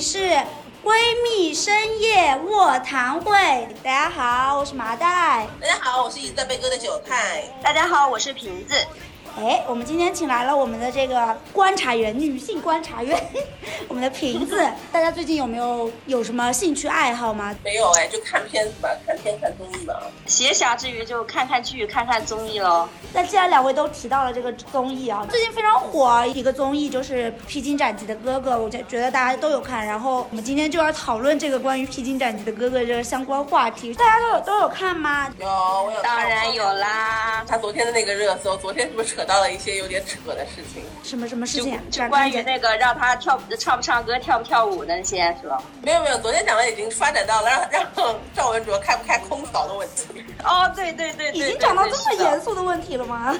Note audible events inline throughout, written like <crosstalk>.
是闺蜜深夜卧谈会。大家好，我是麻袋。大家好，我是一直在被割的韭菜。大家好，我是瓶子。哎，我们今天请来了我们的这个观察员，女性观察员，<laughs> 我们的瓶子。大家最近有没有有什么兴趣爱好吗？没有哎，就看片子吧，看片看综艺吧。闲暇之余就看看剧，看看综艺喽。那既然两位都提到了这个综艺啊，最近非常火一个综艺就是《披荆斩棘的哥哥》，我觉觉得大家都有看。然后我们今天就要讨论这个关于《披荆斩棘的哥哥》这个相关话题，大家都有都有看吗？有，我有。当然有啦。他昨天的那个热搜，昨天是不是扯到了一些有点扯的事情？什么什么事情？就关于那个让他跳唱不唱歌、跳不跳舞那些，是吧？没有没有，昨天讲的已经发展到了让让 <laughs> 赵文卓开不开空嫂的问题。哦，对对对，已经讲到这么严肃的问题了吗？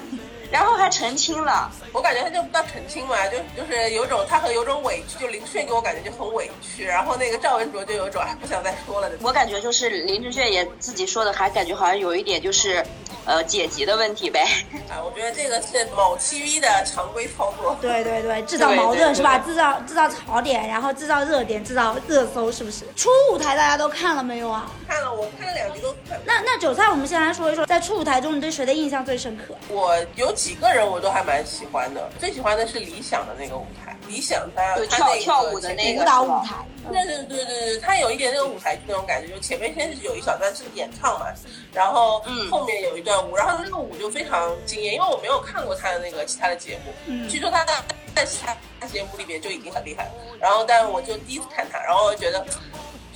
然后还澄清了，我感觉他就不到澄清嘛，就就是有种他很有种委屈，就林志炫给我感觉就很委屈，然后那个赵文卓就有种不想再说了的。我感觉就是林志炫也自己说的，还感觉好像有一点就是。呃，解级的问题呗。啊，我觉得这个是某 TV 的常规操作。对对对，制造矛盾是吧？制造制造槽点，然后制造热点，制造热搜，是不是？初舞台大家都看了没有啊？看了，我看了两集都看。那那韭菜，我们先来说一说，在初舞台中你对谁的印象最深刻？我有几个人我都还蛮喜欢的，最喜欢的是理想的那个舞台。理想他跳跳舞的那个舞蹈舞台，对对对对对，他有一点那个舞台剧那种感觉，就前面先是有一小段是演唱嘛，然后后面有一段舞，然后那个舞就非常惊艳，因为我没有看过他的那个其他的节目，据说他在在其他节目里面就已经很厉害了，然后但我就第一次看他，然后觉得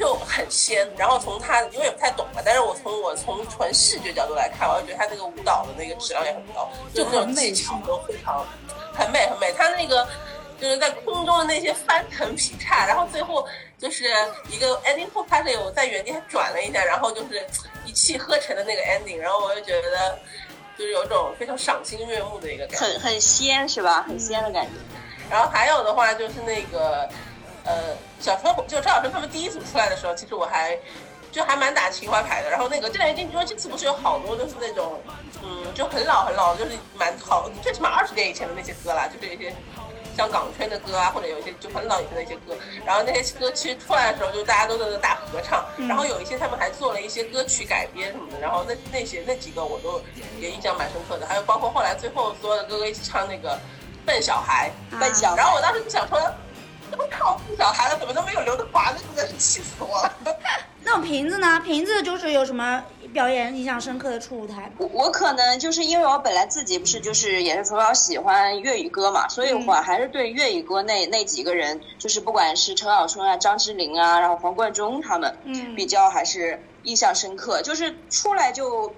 就很仙，然后从他因为也不太懂嘛，但是我从我从纯视觉角度来看，我就觉得他那个舞蹈的那个质量也很高，就那种技巧都非常很美很美，他那个。就是在空中的那些翻腾劈叉，然后最后就是一个 ending p o 它是有在原地还转了一下，然后就是一气呵成的那个 ending，然后我就觉得就是有种非常赏心悦目的一个感觉，很很仙是吧？很仙的感觉。然后还有的话就是那个呃，小时候就赵小生他们第一组出来的时候，其实我还就还蛮打情怀牌的。然后那个这两年因为这次不是有好多都是那种嗯就很老很老，就是蛮好，最起码二十年以前的那些歌啦，就是一些。像港圈的歌啊，或者有一些就很老以前的一些歌，然后那些歌其实出来的时候，就大家都在那大合唱，然后有一些他们还做了一些歌曲改编什么的，然后那那些那几个我都也印象蛮深刻的，还有包括后来最后所有的哥哥一起唱那个笨小孩，笨小，然后我当时就想说，都靠不小孩了，怎么都没有刘德华，呢真的是气死我了。<laughs> 那瓶子呢？瓶子就是有什么？表演印象深刻的初舞台，我我可能就是因为我本来自己不是就是也是从小喜欢粤语歌嘛，所以我还是对粤语歌那那几个人，就是不管是陈小春啊、张智霖啊，然后黄贯中他们，嗯，比较还是印象深刻，就是出来就。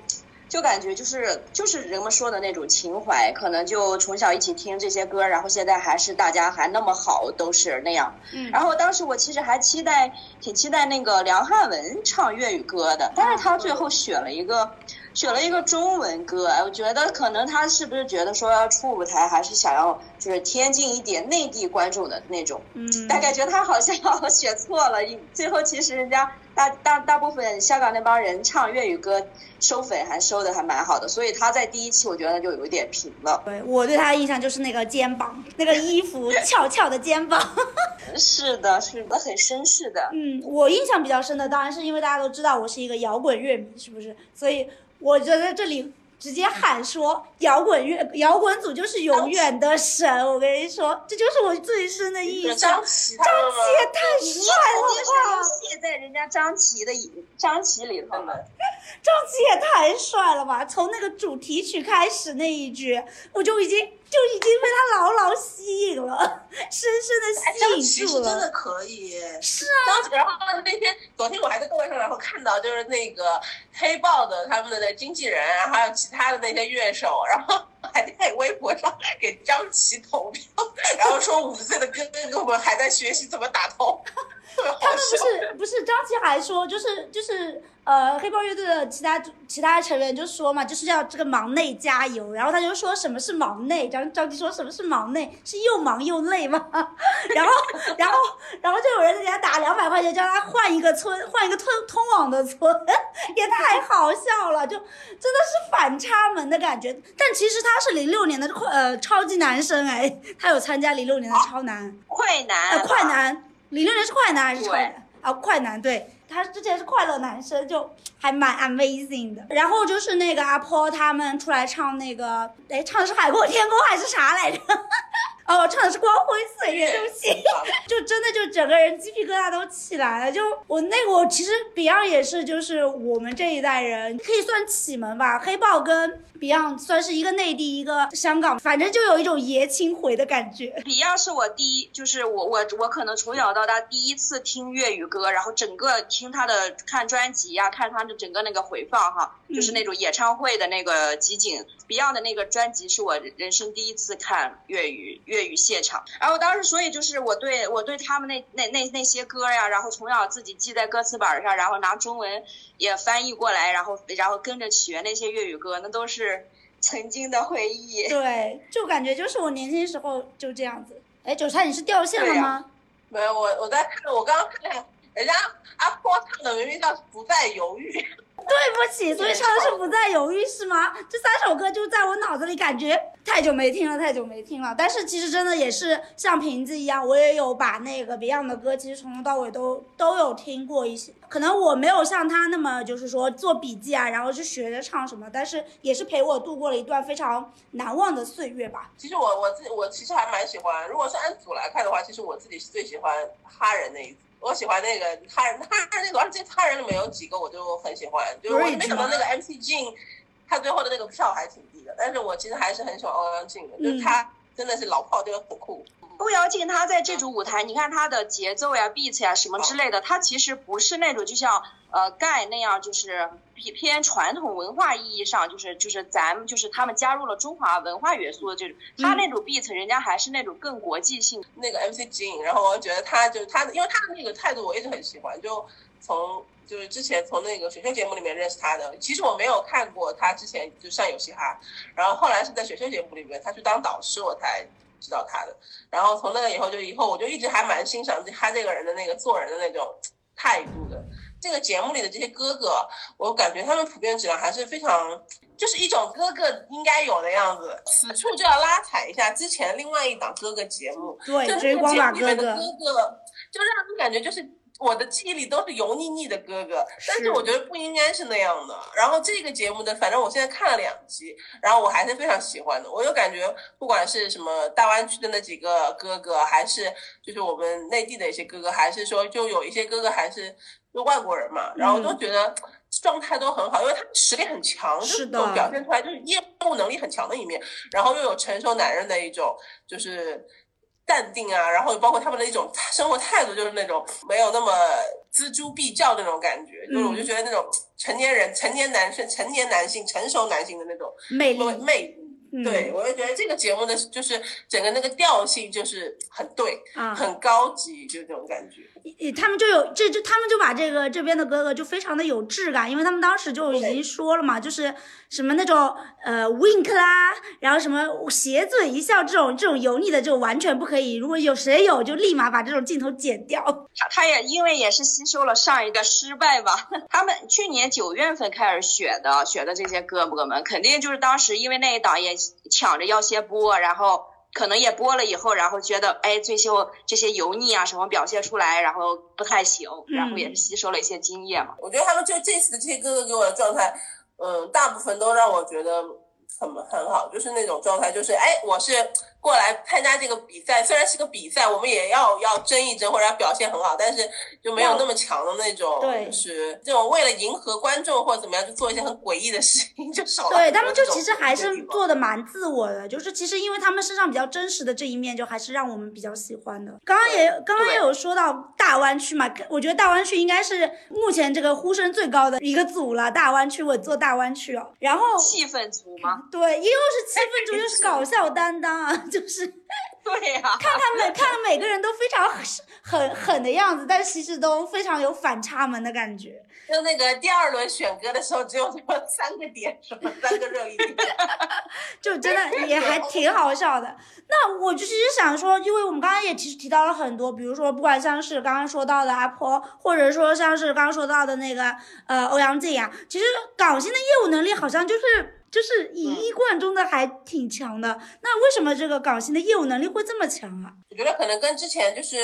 就感觉就是就是人们说的那种情怀，可能就从小一起听这些歌，然后现在还是大家还那么好，都是那样。嗯。然后当时我其实还期待，挺期待那个梁汉文唱粤语歌的，但是他最后选了一个，选了一个中文歌。我觉得可能他是不是觉得说要出舞台，还是想要就是贴近一点内地观众的那种。嗯。但感觉他好像 <laughs> 选错了，最后其实人家。大大大部分香港那帮人唱粤语歌，收粉还收的还蛮好的，所以他在第一期我觉得就有一点平了。对我对他的印象就是那个肩膀，那个衣服 <laughs> 翘翘的肩膀。<laughs> 是的，是的，很绅士的。嗯，我印象比较深的当然是因为大家都知道我是一个摇滚乐迷，是不是？所以我觉得这里。直接喊说摇滚乐摇滚组就是永远的神，我跟你说，这就是我最深的印象。张琪，也太帅在人家张琪的张琪里头的。张琪也太帅了吧！从那个主题曲开始那一句，我就已经就已经被他牢牢吸引了，<laughs> 深深的吸引住了。真的可以。是啊。然后那天昨天我还在豆瓣上然后看到就是那个黑豹的他们的那经纪人，还有其他的那些乐手，然后 <laughs> 还在微博上给张琪投票，然后说五岁的哥哥们还在学习怎么打头。他们不是不是张琪还说就是就是呃黑豹乐队的其他其他成员就说嘛就是要这个忙内加油，然后他就说什么是忙内，张张琪说什么是忙内是又忙又累吗？<laughs> 然后然后然后就有人给他打两百块钱叫他换一个村换一个通通往的村，<laughs> 也太好笑了，就真的是反差萌的感觉。但其实他是零六年的快呃超级男生哎，他有参加零六年的超男快男呃快男。零六年是快男还是超男？啊，快男，对他之前是快乐男生，就还蛮 amazing 的。然后就是那个阿坡他们出来唱那个，哎，唱的是海阔天空还是啥来着？哦，我唱的是光辉岁月，对不起，就真的就整个人鸡皮疙瘩都起来了。就我那个，我其实 Beyond 也是，就是我们这一代人可以算启蒙吧。黑豹跟 Beyond 算是一个内地，一个香港，反正就有一种爷青回的感觉。Beyond 是我第一，就是我我我可能从小到大第一次听粤语歌，然后整个听他的看专辑呀，看他的整个那个回放哈，就是那种演唱会的那个集锦。Beyond 的那个专辑是我人生第一次看粤语。粤语现场，然后当时所以就是我对我对他们那那那那些歌呀，然后从小自己记在歌词本上，然后拿中文也翻译过来，然后然后跟着学那些粤语歌，那都是曾经的回忆。对，就感觉就是我年轻时候就这样子。哎，韭菜你是掉线了吗？没有，我我在看，我刚刚看人家阿波唱的明明叫不再犹豫。对不起，所以唱的是不再犹豫是吗？这三首歌就在我脑子里，感觉太久没听了，太久没听了。但是其实真的也是像瓶子一样，我也有把那个 Beyond 的歌，其实从头到尾都都有听过一些。可能我没有像他那么就是说做笔记啊，然后去学着唱什么，但是也是陪我度过了一段非常难忘的岁月吧。其实我我自己我其实还蛮喜欢，如果是按组来看的话，其实我自己是最喜欢哈人那一组。我喜欢那个他人，他人那个，而且他人里面有几个我就很喜欢，就是我没想到那个 MC Jin，他最后的那个票还挺低的，但是我其实还是很喜欢欧阳靖的，就是他真的是老炮，就是很酷。欧阳靖他在这种舞台，你看他的节奏呀、beat 呀什么之类的，他其实不是那种就像呃盖那样，就是偏偏传统文化意义上，就是就是咱们就是他们加入了中华文化元素的这种，他那种 beat 人家还是那种更国际性。那个 MC Jin，然后我觉得他就他，因为他的那个态度我一直很喜欢，就从就是之前从那个选秀节目里面认识他的，其实我没有看过他之前就上有嘻哈，然后后来是在选秀节目里面他去当导师，我才。知道他的，然后从那个以后就以后我就一直还蛮欣赏他这个人的那个做人的那种 <tsk> 态度的。这个节目里的这些哥哥，我感觉他们普遍质量还是非常，就是一种哥哥应该有的样子。此处就要拉踩一下之前另外一档哥哥节目，对，追光把哥哥，就让人感觉就是。我的记忆里都是油腻腻的哥哥，但是我觉得不应该是那样的。然后这个节目的，反正我现在看了两集，然后我还是非常喜欢的。我就感觉不管是什么大湾区的那几个哥哥，还是就是我们内地的一些哥哥，还是说就有一些哥哥还是就外国人嘛，然后都觉得状态都很好，因为他们实力很强，就都表现出来就是业务能力很强的一面，然后又有成熟男人的一种就是。淡定啊，然后包括他们的一种生活态度，就是那种没有那么锱铢必较那种感觉，就是我就觉得那种成年人、成年男生、成年男性、成熟男性的那种魅力魅。对，我就觉得这个节目的就是整个那个调性就是很对，很高级，就这种感觉。他们就有这就他们就把这个这边的哥哥就非常的有质感，因为他们当时就已经说了嘛，就是什么那种呃 wink 啦，然后什么斜嘴一笑这种这种油腻的就完全不可以，如果有谁有就立马把这种镜头剪掉。<laughs> 他他也因为也是吸收了上一个失败吧，<laughs> 他们去年九月份开始选的选的这些哥哥们，肯定就是当时因为那一档也抢着要先播，然后。可能也播了以后，然后觉得哎，最秀这些油腻啊什么表现出来，然后不太行，然后也是吸收了一些经验嘛。我觉得他们就这次的这些哥哥给我的状态，嗯，大部分都让我觉得很很好，就是那种状态，就是哎，我是。过来参加这个比赛，虽然是个比赛，我们也要要争一争，或者要表现很好，但是就没有那么强的那种，就是这种为了迎合观众或者怎么样，就做一些很诡异的事情，就少了。对他们就其实还是做的蛮自我的，就是其实因为他们身上比较真实的这一面，就还是让我们比较喜欢的。刚刚也刚刚也有说到大湾区嘛，我觉得大湾区应该是目前这个呼声最高的一个组了。大湾区我做大湾区哦，然后气氛组吗？对，又是气氛组，又是搞笑担当啊。就是，<laughs> 对呀，看他们，看每个人都非常很狠的样子，但其实都非常有反差萌的感觉。就那个第二轮选歌的时候，只有这么三个点，什么三个热议点，<laughs> 就真的也还挺好笑的。那我就其实想说，因为我们刚刚也其实提到了很多，比如说不管像是刚刚说到的阿婆，或者说像是刚刚说到的那个呃欧阳靖啊，其实港星的业务能力好像就是。就是以一贯中的还挺强的。那为什么这个港星的业务能力会这么强啊？我觉得可能跟之前就是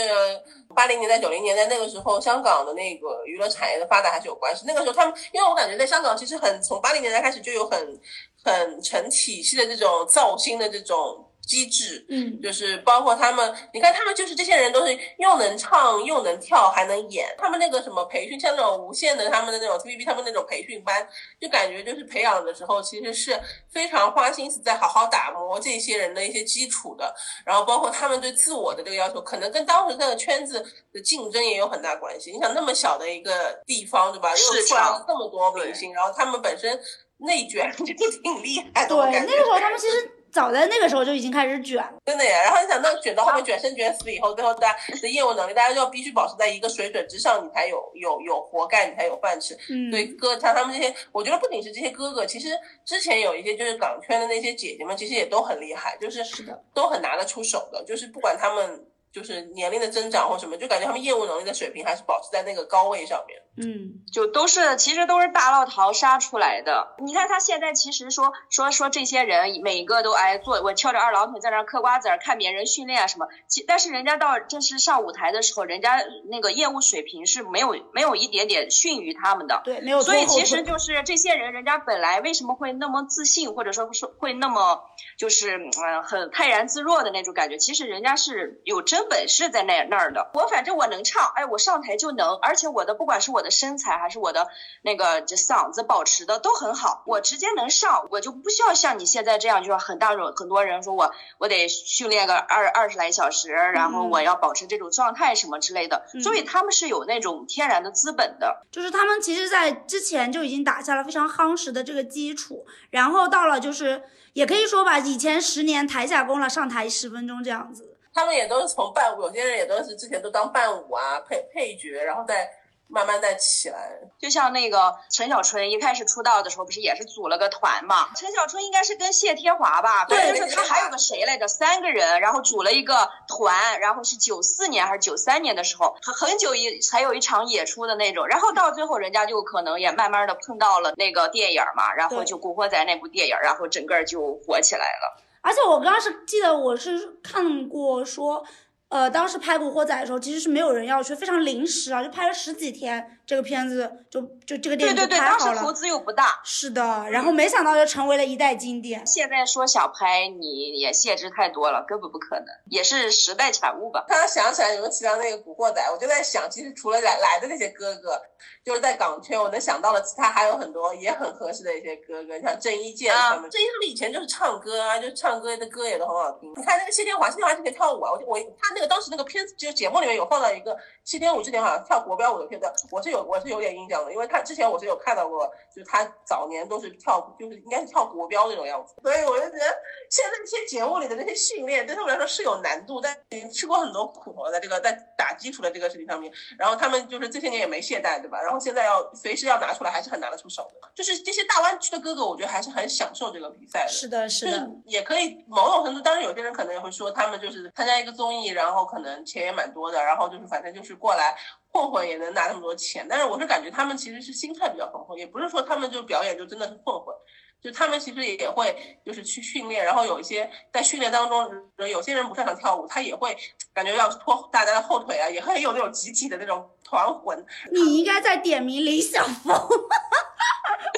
八零年代、九零年代那个时候香港的那个娱乐产业的发展还是有关系。那个时候他们，因为我感觉在香港其实很从八零年代开始就有很很成体系的这种造星的这种。机制，嗯，就是包括他们，你看他们就是这些人都是又能唱又能跳还能演，他们那个什么培训，像那种无线的他们的那种 TVB 他们那种培训班，就感觉就是培养的时候其实是非常花心思在好好打磨这些人的一些基础的，然后包括他们对自我的这个要求，可能跟当时那个圈子的竞争也有很大关系。你想那么小的一个地方，对吧？又出来了这么多明星，然后他们本身内卷 <laughs> 就挺厉害的。对，那个时候他们其实。早在那个时候就已经开始卷了，真的呀。然后你想，那卷到后面卷生卷死以后，最后大家的业务能力，大家就要必须保持在一个水准之上，你才有有有活干，你才有饭吃。嗯，对，哥像他们这些，我觉得不仅是这些哥哥，其实之前有一些就是港圈的那些姐姐们，其实也都很厉害，就是是的，都很拿得出手的，就是不管他们。就是年龄的增长或什么，就感觉他们业务能力的水平还是保持在那个高位上面。嗯，就都是其实都是大浪淘沙出来的。你看他现在其实说说说这些人每个都哎坐我翘着二郎腿在那嗑瓜子儿看别人训练啊什么，其但是人家到正式上舞台的时候，人家那个业务水平是没有没有一点点逊于他们的。对，没有。所以其实就是这些人，人家本来为什么会那么自信，或者说说会那么就是嗯很泰然自若的那种感觉，其实人家是有真本事在那。那儿的，我反正我能唱，哎，我上台就能，而且我的不管是我的身材还是我的那个这嗓子保持的都很好，我直接能上，我就不需要像你现在这样，就是很大种很多人说我我得训练个二二十来小时，然后我要保持这种状态什么之类的，所以他们是有那种天然的资本的，就是他们其实在之前就已经打下了非常夯实的这个基础，然后到了就是也可以说吧，以前十年台下功了，上台十分钟这样子。他们也都是从伴舞，有些人也都是之前都当伴舞啊，配配角，然后再慢慢再起来。就像那个陈小春一开始出道的时候，不是也是组了个团嘛？陈小春应该是跟谢天华吧？对，就是他还有个谁来着？三个人，然后组了一个团，然后是九四年还是九三年的时候，很很久一才有一场演出的那种。然后到最后，人家就可能也慢慢的碰到了那个电影嘛，然后就《古惑仔》那部电影，然后整个就火起来了。而且我刚刚是记得我是看过说，呃，当时拍《古惑仔》的时候，其实是没有人要去，非常临时啊，就拍了十几天。这个片子就就这个电影就拍好了，当时投资又不大，是的，然后没想到就成为了一代经典。现在说想拍，你也限制太多了，根本不可能，也是时代产物吧。刚刚想起来，你们提到那个《古惑仔》，我就在想，其实除了来来的那些哥哥，就是在港圈，我能想到的其他还有很多也很合适的一些哥哥，像郑伊健他们。郑伊他们以前就是唱歌啊，就唱歌的歌也都很好听。你看那个谢天华，谢天华是可以跳舞啊，我我他那个当时那个片子就节目里面有放到一个谢天武之前好像跳国标舞的片段，我是有我是有点印象的。因为他之前我是有看到过，就是他早年都是跳，就是应该是跳国标那种样子，所以我就觉得现在这些节目里的那些训练对他们来说是有难度，但已经吃过很多苦了，在这个在打基础的这个事情上面，然后他们就是这些年也没懈怠，对吧？然后现在要随时要拿出来，还是很拿得出手的。就是这些大湾区的哥哥，我觉得还是很享受这个比赛的。是的，是的，也可以某种程度，当然有些人可能也会说，他们就是参加一个综艺，然后可能钱也蛮多的，然后就是反正就是过来。混混也能拿那么多钱，但是我是感觉他们其实是心态比较丰富，也不是说他们就表演就真的是混混，就他们其实也会就是去训练，然后有一些在训练当中，有些人不擅长跳舞，他也会感觉要拖大家的后腿啊，也很有那种集体的那种团魂。你应该在点名李晓峰。<laughs>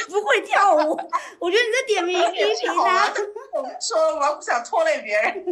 不会跳舞，我觉得你在点名 <laughs> 批评他。说我不想拖累别人。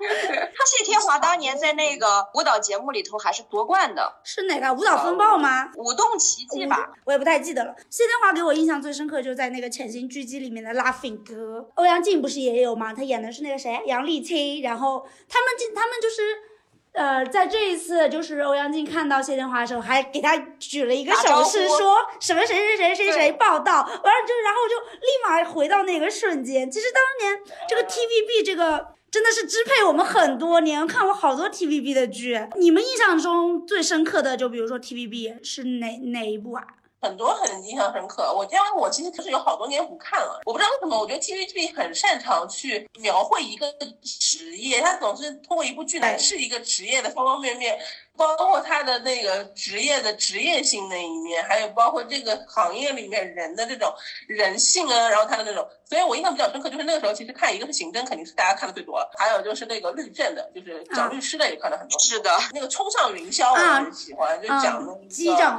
<laughs> 谢天华当年在那个舞蹈节目里头还是夺冠的，是哪个舞蹈风暴吗？舞动奇迹吧，我也不太记得了。谢天华给我印象最深刻，就在那个《潜行狙击》里面的 Laughing 哥。欧阳靖不是也有吗？他演的是那个谁，杨丽青。然后他们进，他们就是。呃，在这一次，就是欧阳靖看到谢天华的时候，还给他举了一个手势，说什么谁谁谁谁谁报道，完了就然后就立马回到那个瞬间。其实当年这个 TVB 这个真的是支配我们很多年，看过好多 TVB 的剧。你们印象中最深刻的，就比如说 TVB 是哪哪一部啊？很多很印象深刻。我因为我其实就是有好多年不看了，我不知道为什么，我觉得 TVB 很擅长去描绘一个职业，他总是通过一部剧来是一个职业的方方面面。包括他的那个职业的职业性那一面，还有包括这个行业里面人的这种人性啊，然后他的那种，所以我印象比较深刻，就是那个时候其实看一个是刑侦，肯定是大家看的最多了，还有就是那个律政的，就是讲律师的也看的很多。是的，那个冲上云霄我很喜欢，就讲那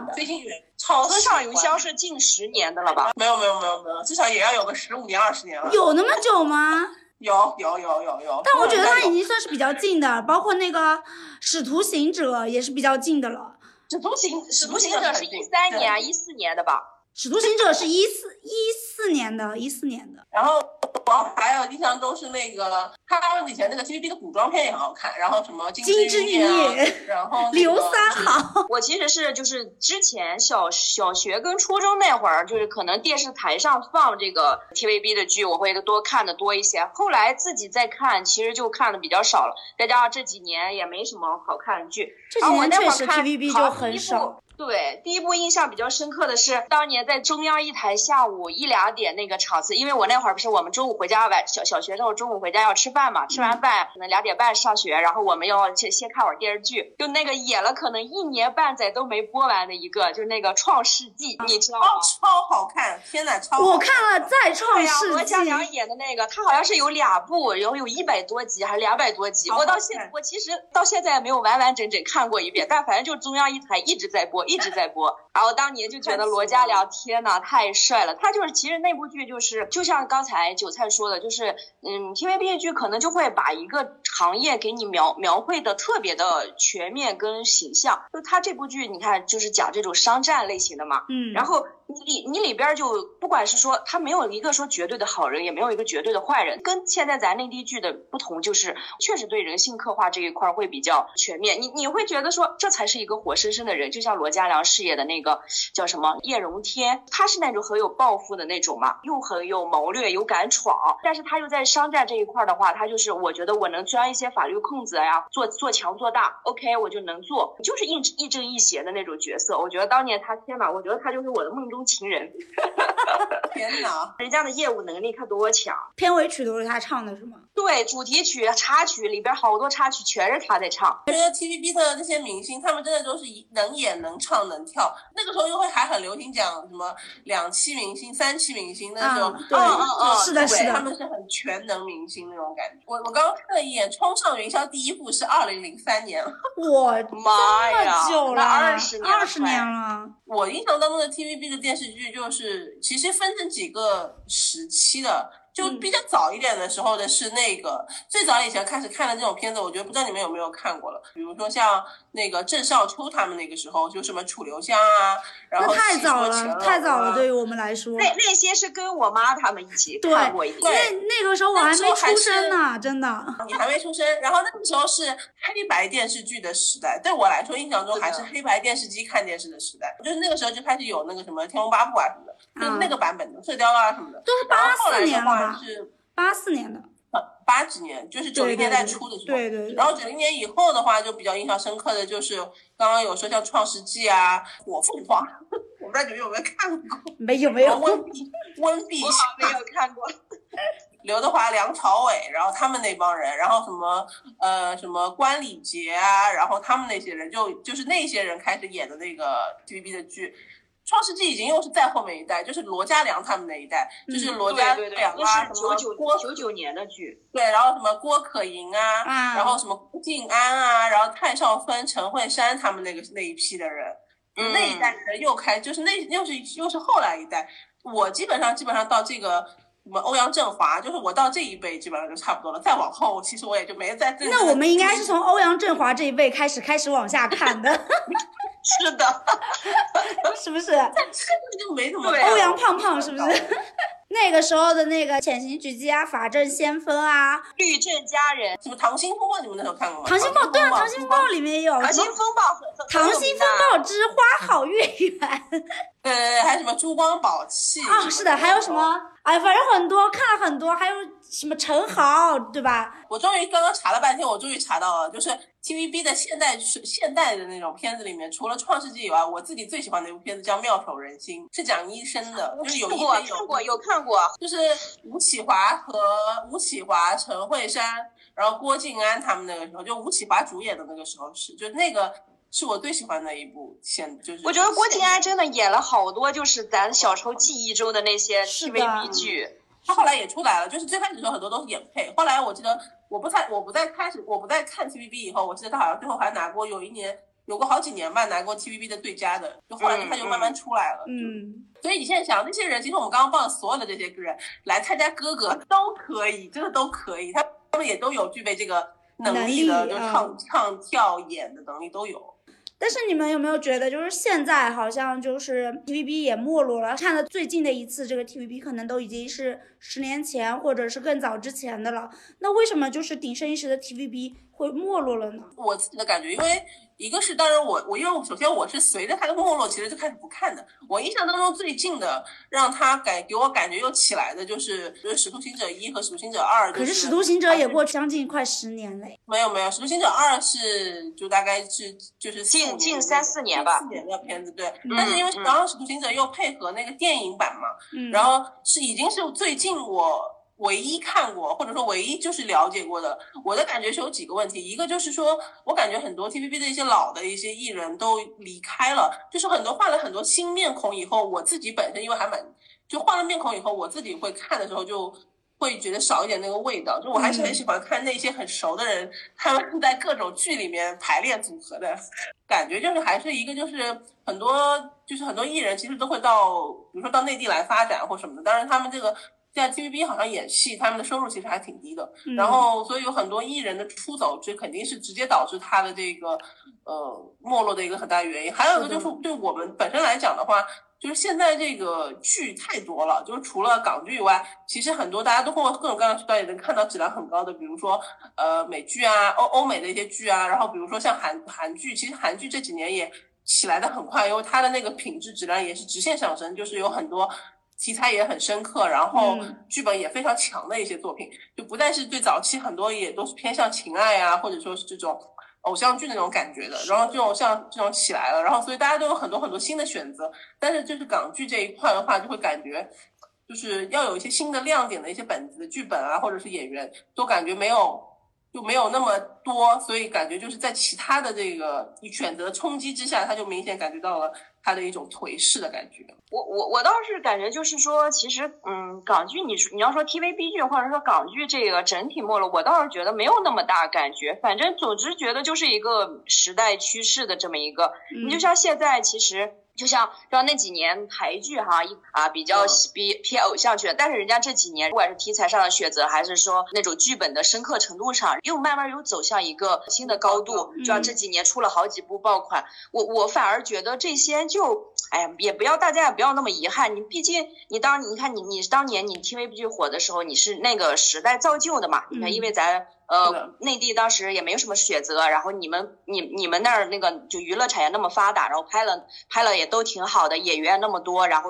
个飞行员。冲上云霄是近十年的了吧？没有没有没有没有，至少也要有个十五年二十年了。有那么久吗？有有有有有，但我觉得他已经算是比较近的，包括那个《使徒行者》也是比较近的了。使徒行使徒行者是一三年、一四年的吧？使徒行者是一四一四年的，一四年的。然后。我还有印象中是那个他们以前那个 TVB 的古装片也很好看，然后什么《金枝玉叶》，然后 <laughs> 刘三好。我其实是就是之前小小学跟初中那会儿，就是可能电视台上放这个 TVB 的剧，我会多看的多一些。后来自己再看，其实就看的比较少了。再加上这几年也没什么好看的剧，这几年确实 TVB 就很少。对，第一部印象比较深刻的是当年在中央一台下午一两点那个场次，因为我那会儿不是我们中午回家晚小小学生中午回家要吃饭嘛，吃完饭可能两点半上学，然后我们要先先看会儿电视剧，就那个演了可能一年半载都没播完的一个，就是那个《创世纪》，你知道吗？超好看，天呐，超好看我看了再《创世纪》，罗嘉良演的那个，他好像是有俩部，然后有一百多集还是两百多集，我到现我其实到现在也没有完完整整看过一遍，但反正就是中央一台一直在播，一直在播。然后当年就觉得罗嘉良天呐太帅了，他就是其实那部剧就是就像刚才韭菜说的，就是嗯，TVB 剧可能就会把一个行业给你描描绘的特别的全面跟形象。就他这部剧你看就是讲这种商战类型的嘛，嗯，然后。你你里边就不管是说他没有一个说绝对的好人，也没有一个绝对的坏人，跟现在咱内地剧的不同就是，确实对人性刻画这一块会比较全面。你你会觉得说这才是一个活生生的人，就像罗嘉良饰演的那个叫什么叶荣添，他是那种很有抱负的那种嘛，又很有谋略，有敢闯，但是他又在商战这一块的话，他就是我觉得我能钻一些法律空子呀，做做强做大，OK 我就能做，就是亦亦正亦邪的那种角色。我觉得当年他天呐，我觉得他就是我的梦中。情人，<laughs> 天哪！人家的业务能力可多强，片尾曲都是他唱的，是吗？对，主题曲、插曲里边好多插曲全是他在唱。觉得 TVB 的那些明星，他们真的都是能演、能唱、能跳。那个时候又会还很流行讲什么两栖明星、三栖明星那种，对，是的，是的，他们是很全能明星那种感觉。我我刚刚看了一眼《冲上云霄》，第一部是二零零三年了，我妈呀，久了，二十年，二十年了。我印象当中的 TVB 的电电视剧就是，其实分成几个时期的。就比较早一点的时候的是那个最早以前开始看的这种片子，我觉得不知道你们有没有看过了。比如说像那个郑少秋他们那个时候，就什么楚留香啊，然后太早了，太早了，对于我们来说。那那些是跟我妈他们一起看过一对，那个时候我还没出生呢，真的。你还没出生，然后那个时候是黑白电视剧的时代，对我来说印象中还是黑白电视机看电视的时代。就是那个时候就开始有那个什么《天龙八部》啊什么的，就那个版本的《射雕》啊什么的。都是八四年吧。是八四年的，八几年，就是九零年代初的时候。对对。然后九零年以后的话，就比较印象深刻的就是刚刚有说像《创世纪》啊，《火凤凰》，<laughs> 我不知道你们有没有看过？没有没有。温碧温碧霞没有 <laughs> 看过。刘德华、梁朝伟，然后他们那帮人，然后什么呃什么关礼杰啊，然后他们那些人，就就是那些人开始演的那个 TVB 的剧。创世纪已经又是再后面一代，就是罗嘉良他们那一代，就是罗嘉良啊，什么郭九九年的剧，对，然后什么郭可盈啊，然后什么郭晋安啊，然后蔡少芬、陈慧珊他们那个那一批的人，那一代人又开，就是那又是又是后来一代。我基本上基本上到这个什么欧阳震华，就是我到这一辈基本上就差不多了，再往后其实我也就没再。那我们应该是从欧阳震华这一辈开始开始往下看的。<laughs> 是的，是不是？就没怎么欧阳胖胖是不是？<laughs> 那个时候的那个潜行狙击啊，法证先锋啊，<laughs> 律政佳人，什么溏心风暴，你们那时候看过吗？溏心风暴，对啊，溏心风暴里面有溏心风暴，溏心风暴之花好月圆，对对对，还有什么珠光宝气啊？是的，还有什么哎，反正很多看了很多，还有什么陈豪，对吧？我终于刚刚查了半天，我终于查到了，就是 TVB 的现代现代的那种片子里面，除了《创世纪》以外，我自己最喜欢的一部片子叫《妙手仁心》，是讲医生的，就是有医生有看过有看过，就是吴启华和吴启华、陈慧珊，然后郭晋安他们那个时候，就吴启华主演的那个时候是，就那个。是我最喜欢的一部现，就是我觉得郭晋安真的演了好多，就是咱小时候记忆中的那些 TVB 剧。他后来也出来了，就是最开始的时候很多都是演配，后来我记得我不太我不再开始我不再看 TVB 以后，我记得他好像最后还拿过有一年有过好几年吧，拿过 TVB 的最佳的，就后来他就慢慢出来了。嗯，所以你现在想那些人，其实我们刚刚报的所有的这些人来参加哥哥都可以，真的都可以，他他们也都有具备这个能力的，就唱唱跳演的能力都有。但是你们有没有觉得，就是现在好像就是 TVB 也没落了？看的最近的一次这个 TVB 可能都已经是十年前或者是更早之前的了。那为什么就是鼎盛一时的 TVB 会没落了呢？我自己的感觉，因为。一个是，当然我我因为首先我是随着他的没落，其实就开始不看的。我印象当中最近的让他感给我感觉又起来的，就是就是《使徒行者一》和《使徒行者二》。可是《使徒行者》也过将近快十年了。没有没有，《使徒行者二》是就大概是就是近近三四年吧。四年的片子对，但是因为然后《使徒行者》又配合那个电影版嘛，然后是已经是最近我。唯一看过，或者说唯一就是了解过的，我的感觉是有几个问题。一个就是说，我感觉很多 TVB 的一些老的一些艺人都离开了，就是很多换了很多新面孔以后，我自己本身因为还蛮，就换了面孔以后，我自己会看的时候就会觉得少一点那个味道。就我还是很喜欢看那些很熟的人，他们在各种剧里面排练组合的感觉，就是还是一个就是很多就是很多艺人其实都会到，比如说到内地来发展或什么的，当然他们这个。现在 TVB 好像演戏，他们的收入其实还挺低的，然后所以有很多艺人的出走，这肯定是直接导致他的这个呃没落的一个很大原因。还有一个就是对我们本身来讲的话，就是现在这个剧太多了，就是除了港剧以外，其实很多大家都通过各种各样的渠道也能看到质量很高的，比如说呃美剧啊、欧欧美的一些剧啊，然后比如说像韩韩剧，其实韩剧这几年也起来的很快，因为它的那个品质质量也是直线上升，就是有很多。题材也很深刻，然后剧本也非常强的一些作品，就不但是最早期很多也都是偏向情爱啊，或者说是这种偶像剧那种感觉的，然后这种像这种起来了，然后所以大家都有很多很多新的选择，但是就是港剧这一块的话，就会感觉就是要有一些新的亮点的一些本子、剧本啊，或者是演员，都感觉没有。就没有那么多，所以感觉就是在其他的这个选择冲击之下，他就明显感觉到了他的一种颓势的感觉。我我我倒是感觉就是说，其实嗯，港剧你你要说 TVB 剧或者说港剧这个整体没落，我倒是觉得没有那么大感觉。反正总之觉得就是一个时代趋势的这么一个。你就像现在其实。就像像那几年台剧哈一啊比较比偏偶像剧，但是人家这几年不管是题材上的选择，还是说那种剧本的深刻程度上，又慢慢又走向一个新的高度。就像这几年出了好几部爆款，我我反而觉得这些就哎呀也不要大家也不要那么遗憾。你毕竟你当你看你你当年你 TVB 剧火的时候，你是那个时代造就的嘛？你看因为咱。呃，内地当时也没有什么选择，然后你们你你们那儿那个就娱乐产业那么发达，然后拍了拍了也都挺好的，演员那么多，然后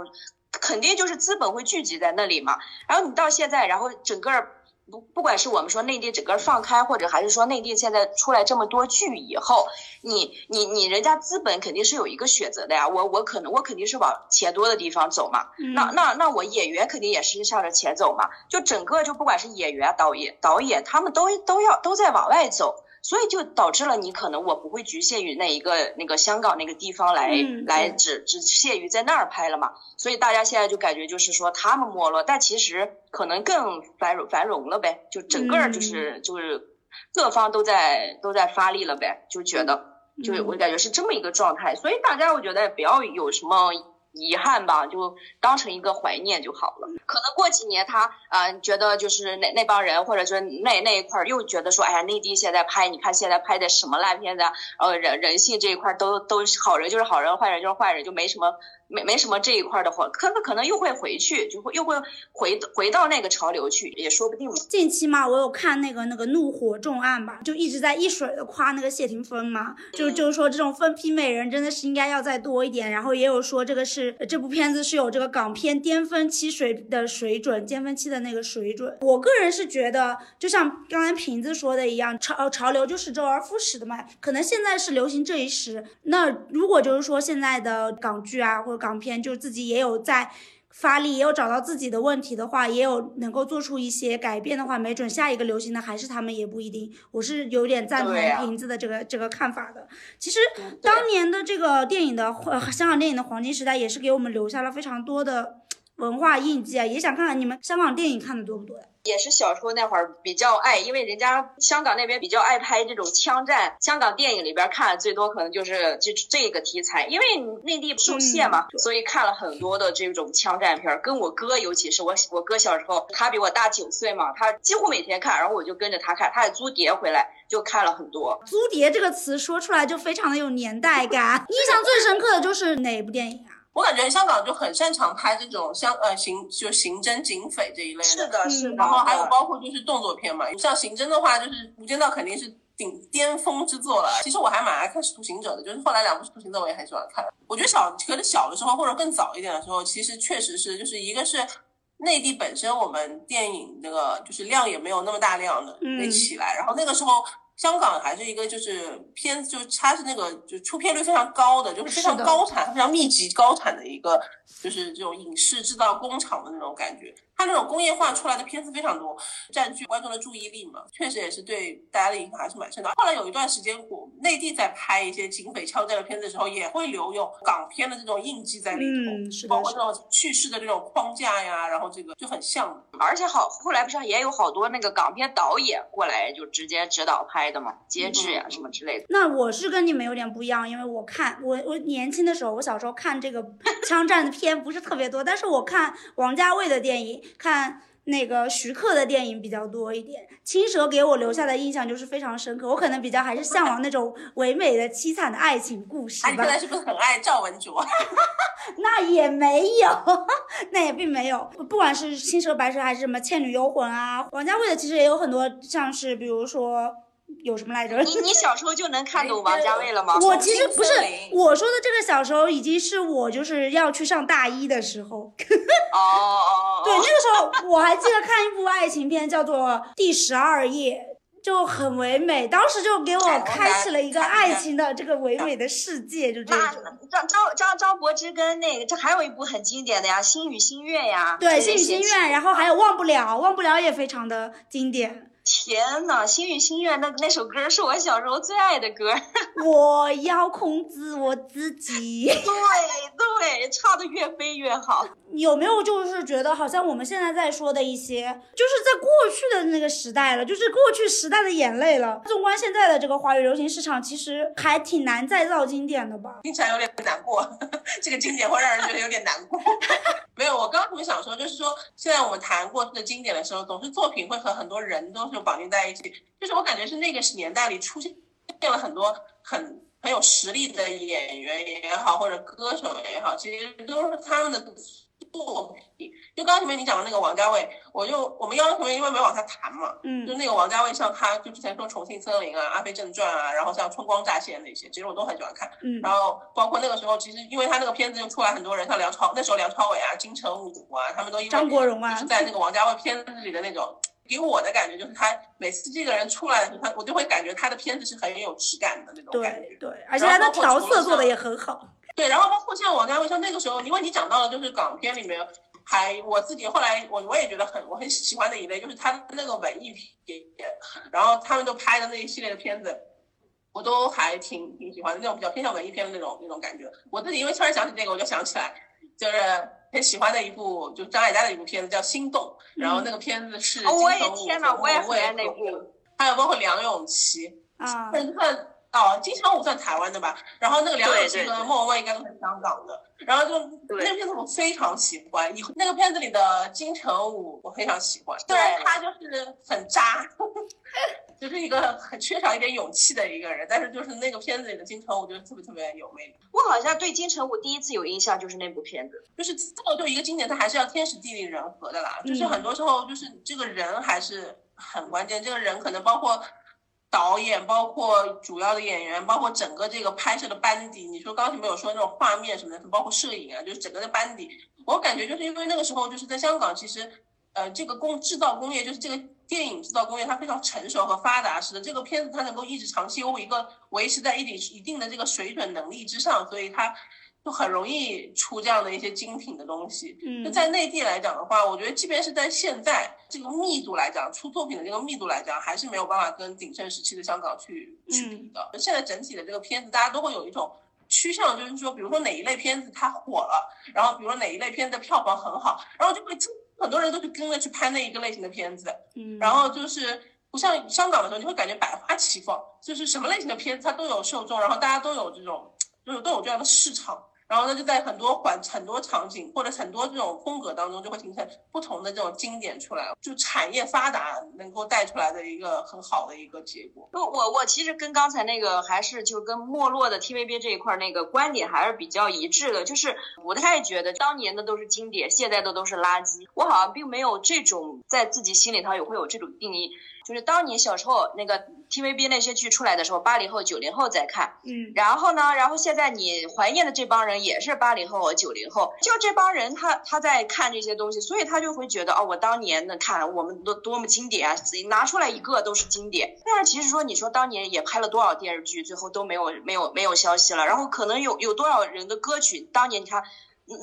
肯定就是资本会聚集在那里嘛。然后你到现在，然后整个。不，不管是我们说内地整个放开，或者还是说内地现在出来这么多剧以后，你你你人家资本肯定是有一个选择的呀。我我可能我肯定是往钱多的地方走嘛。那那那我演员肯定也是向着钱走嘛。就整个就不管是演员、导演、导演，他们都都要都在往外走。所以就导致了你可能我不会局限于那一个那个香港那个地方来来只只限于在那儿拍了嘛，所以大家现在就感觉就是说他们没落，但其实可能更繁荣繁荣了呗，就整个就是就是各方都在都在发力了呗，就觉得就我感觉是这么一个状态，所以大家我觉得不要有什么。遗憾吧，就当成一个怀念就好了。可能过几年他啊觉得就是那那帮人或者说那那一块儿又觉得说，哎呀，内地现在拍，你看现在拍的什么烂片子啊，呃人人性这一块都都好人就是好人，坏人就是坏人，就没什么没没什么这一块的话，可可可能又会回去，就会又会回回到那个潮流去，也说不定嘛。近期嘛，我有看那个那个怒火重案吧，就一直在一水的夸那个谢霆锋嘛，就就是说这种分批美人真的是应该要再多一点。然后也有说这个是这部片子是有这个港片巅峰期水的水准，巅峰期的那个水准。我个人是觉得，就像刚才瓶子说的一样，潮潮流就是周而复始的嘛。可能现在是流行这一时，那如果就是说现在的港剧啊或者港片，就自己也有在发力，也有找到自己的问题的话，也有能够做出一些改变的话，没准下一个流行的还是他们也不一定。我是有点赞同瓶子的这个这个看法的。其实当年的这个电影的呃香港电影的黄金时代，也是给我们留下了非常多的文化印记啊。也想看看你们香港电影看的多不多呀？也是小时候那会儿比较爱，因为人家香港那边比较爱拍这种枪战，香港电影里边看最多可能就是这这个题材，因为内地受限嘛，所以看了很多的这种枪战片。跟我哥，尤其是我我哥小时候，他比我大九岁嘛，他几乎每天看，然后我就跟着他看，他还租碟回来就看了很多。租碟这个词说出来就非常的有年代感，印象最深刻的就是哪部电影啊？我感觉香港就很擅长拍这种像呃刑就刑侦警匪这一类的，是的，是的。然后还有包括就是动作片嘛，像刑侦的话，就是《无间道》肯定是顶巅峰之作了。其实我还蛮爱看《使徒行者》的，就是后来两部《使徒行者》我也很喜欢看。我觉得小可能小的时候或者更早一点的时候，其实确实是就是一个是内地本身我们电影那个就是量也没有那么大量的没起来，然后那个时候。香港还是一个就是片子，就是它是那个就出片率非常高的，就是非常高产、非常密集高产的一个，就是这种影视制造工厂的那种感觉。它那种工业化出来的片子非常多，占据观众的注意力嘛，确实也是对大家的影响还是蛮深的。后来有一段时间，我内地在拍一些警匪枪战的片子的时候，也会留有港片的这种印记在里头，包括这种叙事的这种框架呀，然后这个就很像。而且好，后来不是也有好多那个港片导演过来就直接指导拍的嘛，节制呀什么之类的。那我是跟你们有点不一样，因为我看我我年轻的时候，我小时候看这个 <laughs> 枪战的片不是特别多，但是我看王家卫的电影。看那个徐克的电影比较多一点，《青蛇》给我留下的印象就是非常深刻。我可能比较还是向往那种唯美的、凄惨的爱情故事吧。你现在是不是很爱赵文卓？<laughs> 那也没有，<laughs> 那也并没有。不管是《青蛇》《白蛇》还是什么《倩女幽魂》啊，王家卫的其实也有很多，像是比如说。有什么来着？你你小时候就能看懂王家卫了吗？我其实不是我说的这个小时候，已经是我就是要去上大一的时候。<laughs> 哦哦。对，那个时候我还记得看一部爱情片，叫做《第十二夜》，就很唯美，当时就给我开启了一个爱情的这个唯美的世界，就这样。张张张张柏芝跟那个，这还有一部很经典的呀，《星语心愿》呀。对，《星语心愿》，然后还有《忘不了》，《忘不了》也非常的经典。天呐，星语心愿那那首歌是我小时候最爱的歌。<laughs> 我要控制我自己。对对，唱的越飞越好。有没有就是觉得好像我们现在在说的一些，就是在过去的那个时代了，就是过去时代的眼泪了。纵观现在的这个华语流行市场，其实还挺难再造经典的吧？听起来有点难过，<laughs> 这个经典会让人觉得有点难过。<laughs> 没有，我刚刚特别想说，就是说现在我们谈过去的经典的时候，总是作品会和很多人都是绑定在一起，就是我感觉是那个年代里出现了很多很很有实力的演员也好，或者歌手也好，其实都是他们的。作品，就刚刚前面你讲的那个王家卫，我就我们央同学因为没往下谈嘛，嗯，就那个王家卫，像他就之前说《重庆森林》啊，《阿飞正传》啊，然后像《春光乍泄》那些，其实我都很喜欢看，嗯，然后包括那个时候，其实因为他那个片子就出来很多人，像梁朝那时候梁朝伟啊、金城武啊，他们都因为张国荣啊，就是在那个王家卫片子里的那种，给我的感觉就是他每次这个人出来的时候，他我就会感觉他的片子是很有质感的那种感觉，对，而且他的调色做的也很好，对，然后包括像王家卫，像那个时候，因为你讲到了就是港片里面。还我自己后来我我也觉得很我很喜欢的一类就是他那个文艺片，然后他们都拍的那一系列的片子，我都还挺挺喜欢的那种比较偏向文艺片的那种那种感觉。我自己因为突然想起这个，我就想起来，就是很喜欢的一部，就张艾嘉的一部片子叫《心动》，然后那个片子是金城武、我我也那部，还有包括梁咏琪啊，算算。哦，金城武算台湾的吧，然后那个梁咏琪和莫文蔚应该都是香港的，然后就那个片子我非常喜欢，以那个片子里的金城武我非常喜欢，虽然他就是很渣，<laughs> 就是一个很缺少一点勇气的一个人，但是就是那个片子里的金城武就是特别特别有魅力。我好像对金城武第一次有印象就是那部片子，就是这么就一个经典，他还是要天时地利人和的啦。就是很多时候就是这个人还是很关键，这个人可能包括导演，包括主要的演员，包括整个这个拍摄的班底。你说刚才没有说那种画面什么的，包括摄影啊，就是整个的班底。我感觉就是因为那个时候就是在香港，其实。呃，这个工制造工业就是这个电影制造工业，它非常成熟和发达，使得这个片子它能够一直长期有一个维持在一定一定的这个水准能力之上，所以它就很容易出这样的一些精品的东西。嗯，在内地来讲的话，我觉得即便是在现在这个密度来讲，出作品的这个密度来讲，还是没有办法跟鼎盛时期的香港去去比的。现在整体的这个片子，大家都会有一种趋向，就是说，比如说哪一类片子它火了，然后比如说哪一类片子的票房很好，然后就会。很多人都去跟着去拍那一个类型的片子，嗯，然后就是不像香港的时候，你会感觉百花齐放，就是什么类型的片子它都有受众，然后大家都有这种，就是都有这样的市场。然后呢，就在很多环、很多场景或者很多这种风格当中，就会形成不同的这种经典出来，就产业发达能够带出来的一个很好的一个结果。我我我其实跟刚才那个还是就跟没落的 TVB 这一块那个观点还是比较一致的，就是不太觉得当年的都是经典，现在的都是垃圾。我好像并没有这种在自己心里头也会有这种定义。就是当你小时候那个 TVB 那些剧出来的时候，八零后、九零后在看，嗯，然后呢，然后现在你怀念的这帮人也是八零后、九零后，就这帮人他他在看这些东西，所以他就会觉得哦，我当年的看我们都多么经典啊，自己拿出来一个都是经典。但是其实说你说当年也拍了多少电视剧，最后都没有没有没有消息了，然后可能有有多少人的歌曲，当年你看。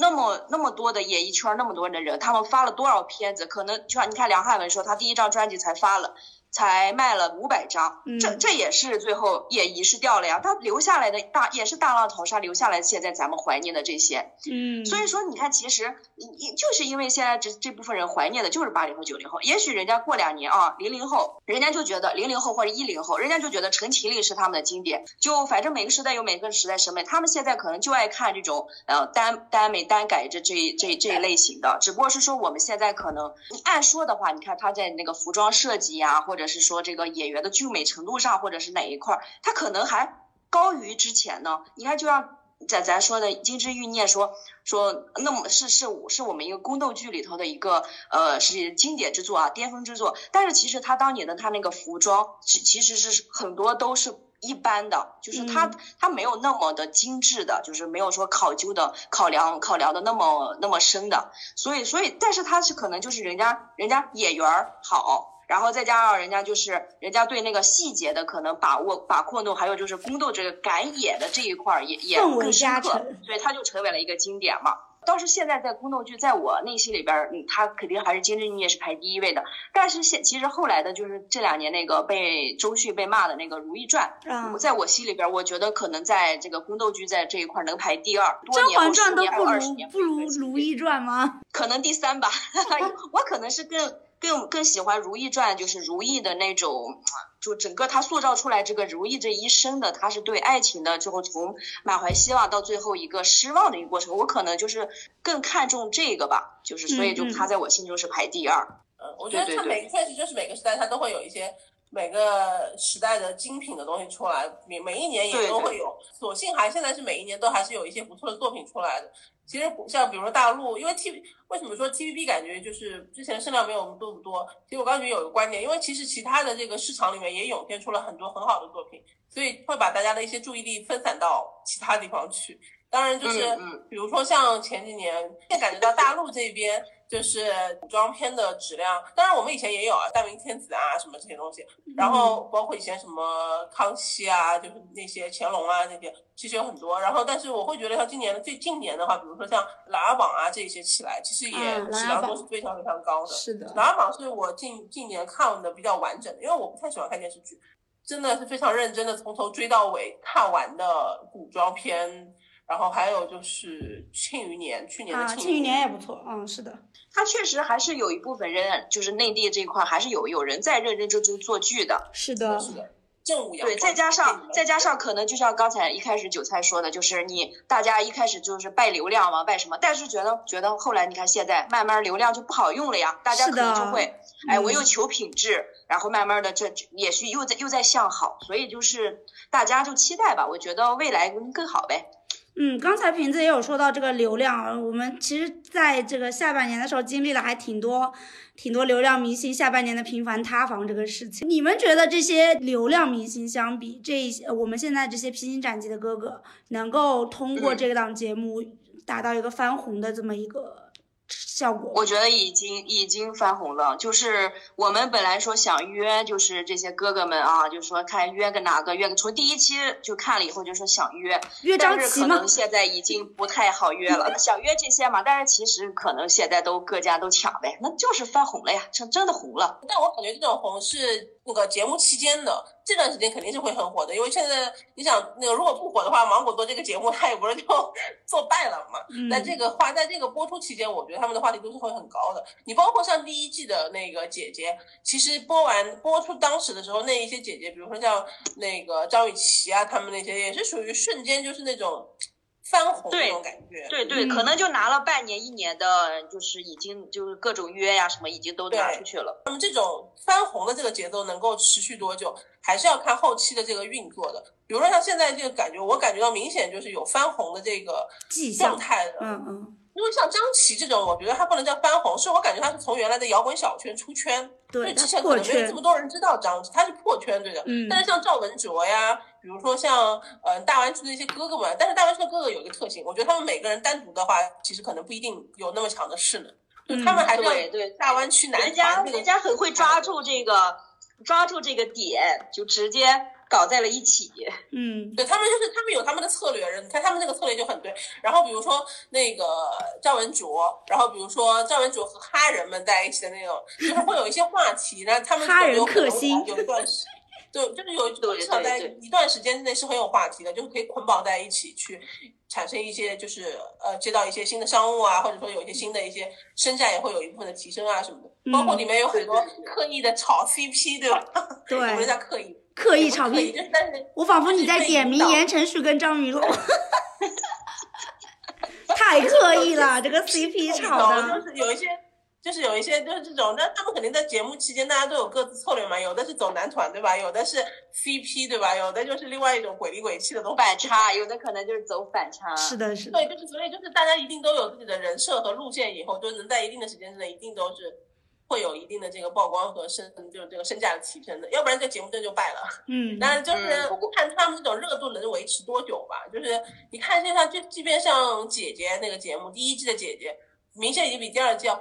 那么那么多的演艺圈那么多的人，他们发了多少片子？可能就像你看梁汉文说，他第一张专辑才发了。才卖了五百张，这这也是最后也遗失掉了呀。他留下来的大也是大浪淘沙留下来，现在咱们怀念的这些，嗯，所以说你看，其实你就是因为现在这这部分人怀念的就是八零后、九零后，也许人家过两年啊，零零后，人家就觉得零零后或者一零后，人家就觉得陈情令是他们的经典。就反正每个时代有每个时代审美，他们现在可能就爱看这种呃耽耽美耽改这这这这一类型的，只不过是说我们现在可能你按说的话，你看他在那个服装设计呀，或者是说这个演员的俊美程度上，或者是哪一块儿，他可能还高于之前呢？你看，就像咱咱说的《金枝欲孽》，说说那么是是是我们一个宫斗剧里头的一个呃是经典之作啊，巅峰之作。但是其实他当年的他那个服装，其其实是很多都是一般的，就是他他没有那么的精致的，就是没有说考究的考量考量的那么那么深的。所以所以，但是他是可能就是人家人家演员好。然后再加上人家就是人家对那个细节的可能把握把控度，还有就是宫斗这个敢演的这一块儿也也更深刻，所以他就成为了一个经典嘛。倒是现在在宫斗剧，在我内心里边，嗯，他肯定还是《金枝玉叶》是排第一位的。但是现其实后来的就是这两年那个被周迅被骂的那个《如懿传》，在我心里边，我觉得可能在这个宫斗剧在这一块能排第二。甄嬛传都不如不如《如懿传》吗？<laughs> 可能第三吧，<laughs> <laughs> 我可能是更。更更喜欢《如懿传》，就是如懿的那种，就整个她塑造出来这个如懿这一生的，她是对爱情的，最后从满怀希望到最后一个失望的一个过程。我可能就是更看重这个吧，就是所以就她在我心中是排第二。嗯，我觉得她每确实就是每个时代她都会有一些每个时代的精品的东西出来，每每一年也都会有。所幸还现在是每一年都还是有一些不错的作品出来的。其实像比如说大陆，因为 T V 为什么说 T V B 感觉就是之前声量没有我们多不多？其实我刚才有一个观点，因为其实其他的这个市场里面也涌现出了很多很好的作品，所以会把大家的一些注意力分散到其他地方去。当然就是比如说像前几年，现感觉到大陆这边。就是古装片的质量，当然我们以前也有啊，《大明天子》啊什么这些东西，然后包括以前什么康熙啊，就是那些乾隆啊那些，其实有很多。然后，但是我会觉得像今年的最近年的话，比如说像《琅琊榜》啊这些起来，其实也质量都是非常非常高的。是的，《琅琊榜》是我近近年看的比较完整的，因为我不太喜欢看电视剧，真的是非常认真的从头追到尾看完的古装片。然后还有就是《庆余年》，去年的《庆余年》也不错，嗯，是的。它确实还是有一部分人，就是内地这一块还是有有人在认认真真做剧的。是的，是的。正午阳光。对，再加上再加上可能就像刚才一开始韭菜说的，就是你大家一开始就是拜流量嘛，拜什么？但是觉得觉得后来你看现在慢慢流量就不好用了呀，大家可能就会哎，我又求品质，然后慢慢的这也许又在又在向好，所以就是大家就期待吧，我觉得未来更好呗。嗯，刚才瓶子也有说到这个流量，我们其实在这个下半年的时候经历了还挺多，挺多流量明星下半年的频繁塌房这个事情。你们觉得这些流量明星相比这些我们现在这些披荆斩棘的哥哥，能够通过这档节目达到一个翻红的这么一个？效果，我觉得已经已经翻红了。就是我们本来说想约，就是这些哥哥们啊，就是说看约个哪个约个，从第一期就看了以后就说想约，约张琪可能现在已经不太好约了。想约这些嘛，但是其实可能现在都各家都抢呗，那就是翻红了呀，真真的红了。但我感觉这种红是。那个节目期间的这段时间肯定是会很火的，因为现在你想，那个如果不火的话，芒果做这个节目，<laughs> 它也不是就 <laughs> 作败了嘛。那这个话，在这个播出期间，我觉得他们的话题度是会很高的。你包括像第一季的那个姐姐，其实播完播出当时的时候，那一些姐姐，比如说像那个张雨绮啊，他们那些也是属于瞬间就是那种。翻红那种感觉，对对，可能就拿了半年一年的，就是已经就是各种约呀什么，已经都拿出去了。那么这种翻红的这个节奏能够持续多久，还是要看后期的这个运作的。比如说像现在这个感觉，我感觉到明显就是有翻红的这个状态的。嗯嗯。因为像张琪这种，我觉得他不能叫翻红，是我感觉他是从原来的摇滚小圈出圈，对，之前可能没有这么多人知道张琪，他是破圈对的。嗯。但是像赵文卓呀，比如说像呃大湾区的一些哥哥们，但是大湾区的哥哥有一个特性，我觉得他们每个人单独的话，其实可能不一定有那么强的势能，就他们还是要对大湾区男团人家很会抓住这个，抓住这个点，就直接。搞在了一起，嗯，对他们就是他们有他们的策略，人，你看他们那个策略就很对。然后比如说那个赵文卓，然后比如说赵文卓和哈人们在一起的那种，就是会有一些话题，然后他们哈人克星有一段时，对，就是有至少在一段时间之内是很有话题的，就是可以捆绑在一起去产生一些，就是呃接到一些新的商务啊，或者说有一些新的一些身价也会有一部分的提升啊什么的。包括里面有很多刻意的炒 CP，对吧？<laughs> 对，什么叫刻意？刻意炒币，我仿佛你在点名言承旭跟张雨龙，太刻意了，这个 CP 炒的。就是有一些，就是有一些，就是这种，那他们肯定在节目期间，大家都有各自策略嘛。有的是走男团，对吧？有的是 CP，对吧？有的就是另外一种鬼里鬼气的东西。反差，有的可能就是走反差。是的，是的。对，就是所以就是大家一定都有自己的人设和路线，以后就能在一定的时间之内，一定都是。会有一定的这个曝光和身，就是这个身价的提升的，要不然这节目真就败了。嗯，<laughs> 但是就是看他们这种热度能维持多久吧。就是你看现在，就即便像姐姐那个节目，第一季的姐姐，明显已经比第二季要。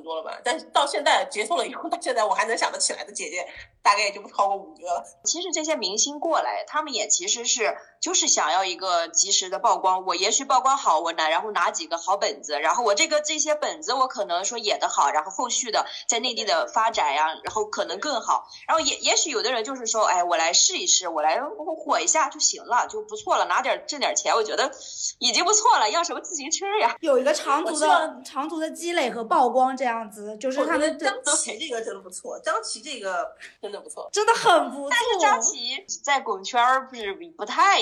多了吧，但是到现在结束了以后，到现在我还能想得起来的姐姐，大概也就不超过五个了。其实这些明星过来，他们也其实是就是想要一个及时的曝光。我也许曝光好，我拿然后拿几个好本子，然后我这个这些本子我可能说演得好，然后后续的在内地的发展呀，然后可能更好。然后也也许有的人就是说，哎，我来试一试，我来火一下就行了，就不错了，拿点挣点钱，我觉得已经不错了。要什么自行车呀？有一个长途的长途的积累和曝光这样。样子就是他们张琪这个真的不错，张琪这个真的不错，真的很不错。但是张琪在滚圈儿不是不太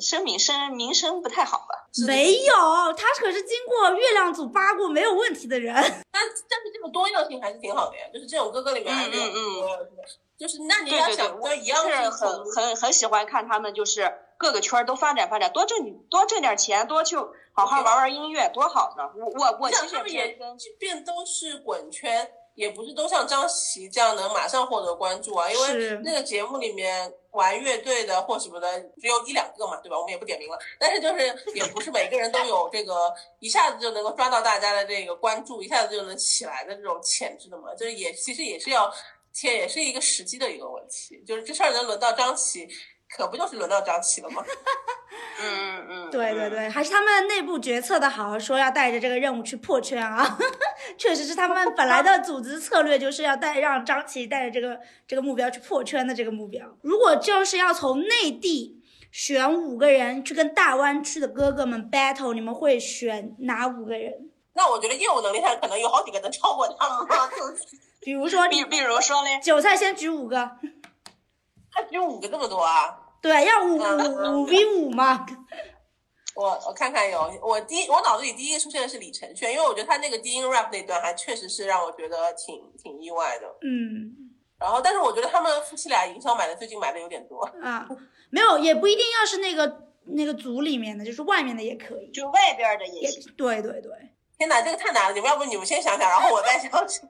声名声名声不太好吧？没有，他可是经过月亮组扒过没有问题的人。<laughs> 但但是这个多样性还是挺好的呀，就是这种哥哥里面还是有多样性的。就是那你要想我一样是很很很喜欢看他们，就是各个圈儿都发展发展，多挣多挣点钱，多去。好好玩玩音乐多好呢！我我我其实也即便都是滚圈，也不是都像张琪这样能马上获得关注啊。因为那个节目里面玩乐队的或什么的只有一两个嘛，对吧？我们也不点名了。但是就是也不是每个人都有这个一下子就能够抓到大家的这个关注，一下子就能起来的这种潜质的嘛。就是也其实也是要，天也是一个时机的一个问题。就是这事儿能轮到张琪。可不就是轮到张琪了吗？<laughs> 嗯嗯嗯，对对对，还是他们内部决策的好，说要带着这个任务去破圈啊，<laughs> 确实是他们本来的组织策略，就是要带让张琪带着这个这个目标去破圈的这个目标。如果就是要从内地选五个人去跟大湾区的哥哥们 battle，你们会选哪五个人？那我觉得业务能力上可能有好几个能超过他们。<laughs> 比如说，比比如说嘞，韭菜先举五个。<laughs> 因为五个这么多啊？对，要五五五 v 五嘛。我我看看有，我第一我脑子里第一个出现的是李承铉，因为我觉得他那个低音 rap 那段还确实是让我觉得挺挺意外的。嗯。然后，但是我觉得他们夫妻俩营销买的最近买的有点多啊，没有，也不一定要是那个那个组里面的，就是外面的也可以，就外边的也行。对对对。天哪，这个太难了！你们要不你们先想想，然后我再想想。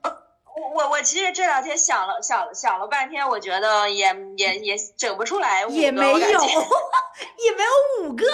我我我其实这两天想了想了想了半天，我觉得也也也整不出来五个，也没有，<laughs> 也没有五个。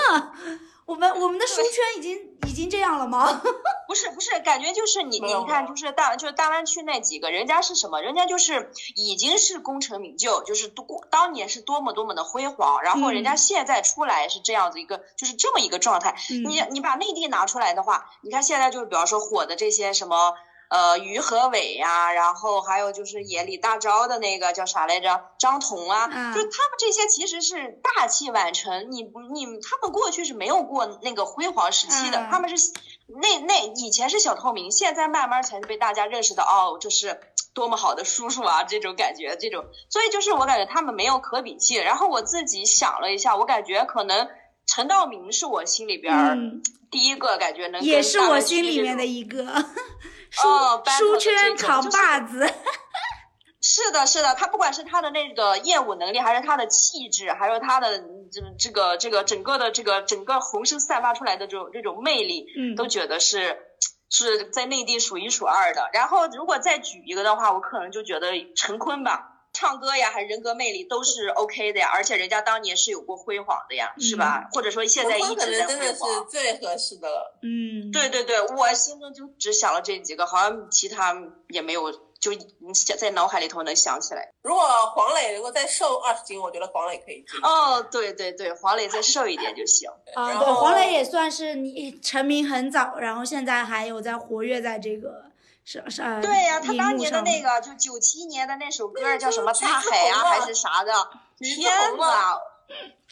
我们我们的书圈已经已经这样了吗？<laughs> 不是不是，感觉就是你你看，就是大就是大湾区那几个人家是什么？人家就是已经是功成名就，就是多当年是多么多么的辉煌，然后人家现在出来是这样子一个，就是这么一个状态。你你把内地拿出来的话，你看现在就是比方说火的这些什么。呃，于和伟呀，然后还有就是演李大钊的那个叫啥来着？张彤啊，就他们这些其实是大器晚成。你不，你他们过去是没有过那个辉煌时期的，他们是那那以前是小透明，现在慢慢才是被大家认识到，哦，这是多么好的叔叔啊，这种感觉，这种，所以就是我感觉他们没有可比性。然后我自己想了一下，我感觉可能陈道明是我心里边第一个感觉能也是我心里面的一个。<laughs> 哦，书圈扛把子，是的，是的，他不管是他的那个业务能力，还是他的气质，还有他的这这个这个整个的这个整个浑身散发出来的这种这种魅力，嗯，都觉得是是在内地数一数二的。然后如果再举一个的话，我可能就觉得陈坤吧。唱歌呀，还是人格魅力都是 OK 的呀，而且人家当年是有过辉煌的呀，是吧？或者说现在一直在辉煌，是最合适的了。嗯，对对对，我心中就只想了这几个，好像其他也没有，就想在脑海里头能想起来。如果黄磊如果再瘦二十斤，我觉得黄磊可以。哦，对对对，黄磊再瘦一点就行。啊，对，黄磊也算是你成名很早，然后现在还有在活跃在这个。是是，对呀，他当年的那个就九七年的那首歌叫什么大海啊还是啥的，天呐，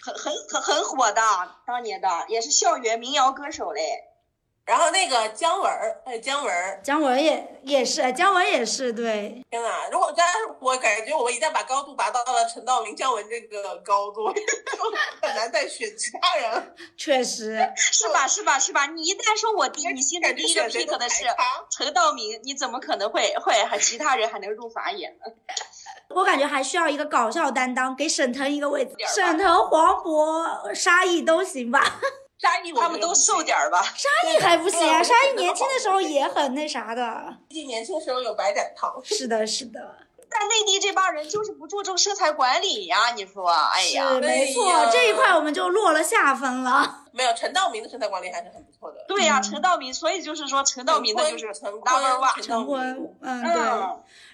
很很很很火的，当年的也是校园民谣歌手嘞。然后那个姜文儿，哎，姜文儿，姜文也也是，姜文也是，对。天呐，如果但是我感觉我们一旦把高度拔到了陈道明、姜文这个高度，<laughs> 很难再选其他人。<laughs> 确实，<laughs> 是吧？是吧？是吧？你一旦说我第你心里第一个 pick 的是陈道明，你怎么可能会会还其他人还能入法眼呢？我感觉还需要一个搞笑担当，给沈腾一个位置，沈腾、黄渤、沙溢都行吧。沙溢，他们都瘦点儿吧。沙溢还不行啊，沙溢年轻的时候也很那啥的。毕竟年轻时候有白展堂。是的，是的。但内地这帮人就是不注重身材管理呀，你说，哎呀，没错，这一块我们就落了下风了。没有陈道明的身材管理还是很不错的。对呀，陈道明，所以就是说陈道明的就是陈坤，陈坤，嗯，对。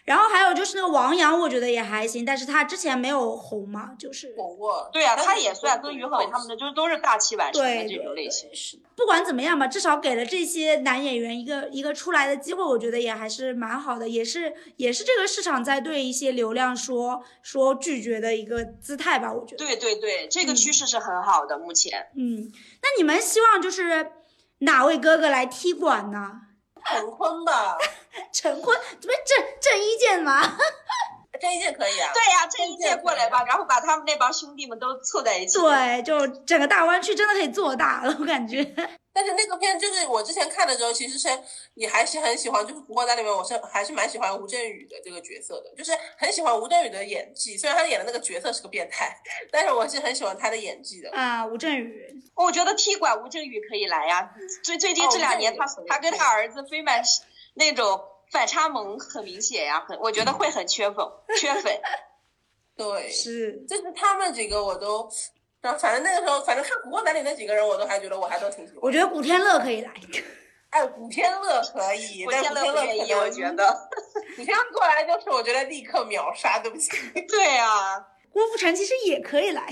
然后还有就是那个王阳，我觉得也还行，但是他之前没有红嘛，就是红过。对呀，他也算跟于和伟他们的，就是都是大器晚成的这种类型。是，不管怎么样吧，至少给了这些男演员一个一个出来的机会，我觉得也还是蛮好的，也是也是这个市场在对一些流量说说拒绝的一个姿态吧，我觉得。对对对，这个趋势是很好的，目前。嗯，那你们希望就是哪位哥哥来踢馆呢？陈坤吧，<laughs> 陈坤，这不是郑郑伊健吗？<laughs> 郑伊健可以啊。对呀，郑伊健过来吧，然后把他们那帮兄弟们都凑在一起。对，就整个大湾区真的可以做大了，我感觉。<laughs> 但是那个片就是我之前看的时候，其实是也还是很喜欢，就是《古惑仔》里面，我是还是蛮喜欢吴镇宇的这个角色的，就是很喜欢吴镇宇的演技。虽然他演的那个角色是个变态，但是我是很喜欢他的演技的。啊，吴镇宇，我觉得踢馆吴镇宇可以来呀。最最近这两年，他他跟他儿子飞满那种反差萌很明显呀，很我觉得会很缺粉，<laughs> 缺粉。对，<laughs> 是，就是他们几个我都。反正那个时候，反正看《古惑仔》里那几个人，我都还觉得我还都挺喜欢。我觉得古天乐可以来。<laughs> 哎，古天乐可以，古天乐可以，我觉得。古天乐过来就是，我觉得立刻秒杀，对不起。对啊，郭富城其实也可以来。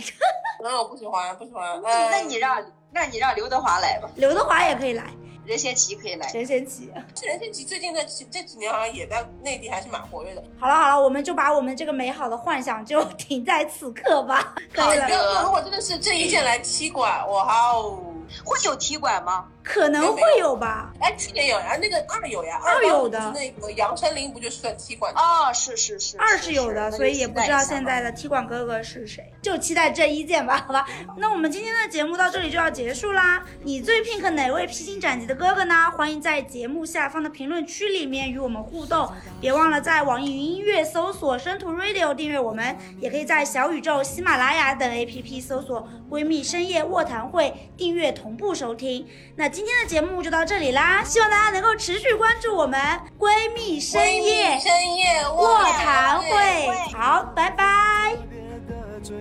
那我不喜欢，不喜欢。那你让，那你让刘德华来吧。刘德华也可以来。任贤齐可以来，任贤齐，任贤齐最近的这几年好像也在内地还是蛮活跃的。好了好了，我们就把我们这个美好的幻想就停在此刻吧。可以了。如果真的是郑伊健来踢馆，哇哦，会有踢馆吗？可能会有吧。哎，去年有呀，那个二有呀，二有的那个杨丞琳不就是踢馆？哦，是是是，二是有的，所以也不知道现在的踢馆哥哥是谁，就期待这一件吧，好吧。那我们今天的节目到这里就要结束啦。你最 pink 哪位披荆斩棘的哥哥呢？欢迎在节目下方的评论区里面与我们互动，别忘了在网易云音乐搜索生图 radio 订阅我们，也可以在小宇宙、喜马拉雅等 APP 搜索闺蜜深夜卧谈会订阅同步收听。那今天的节目就到这里啦，希望大家能够持续关注我们闺蜜深夜深夜卧谈会。好，拜拜。这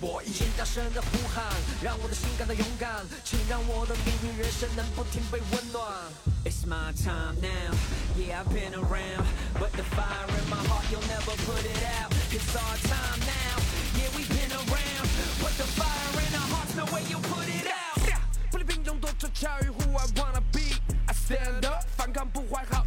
有一次博弈。请大声的呼喊，让我的心感到勇敢，请让我的命运人生能不停被温暖。It's my time now, yeah I've been around, but the fire in my heart you'll never put it out. It's our time now, yeah we've been around, but the fire in our hearts no way you put it out. 不离平庸多做教育，Who I wanna be, I stand up，反抗不怀好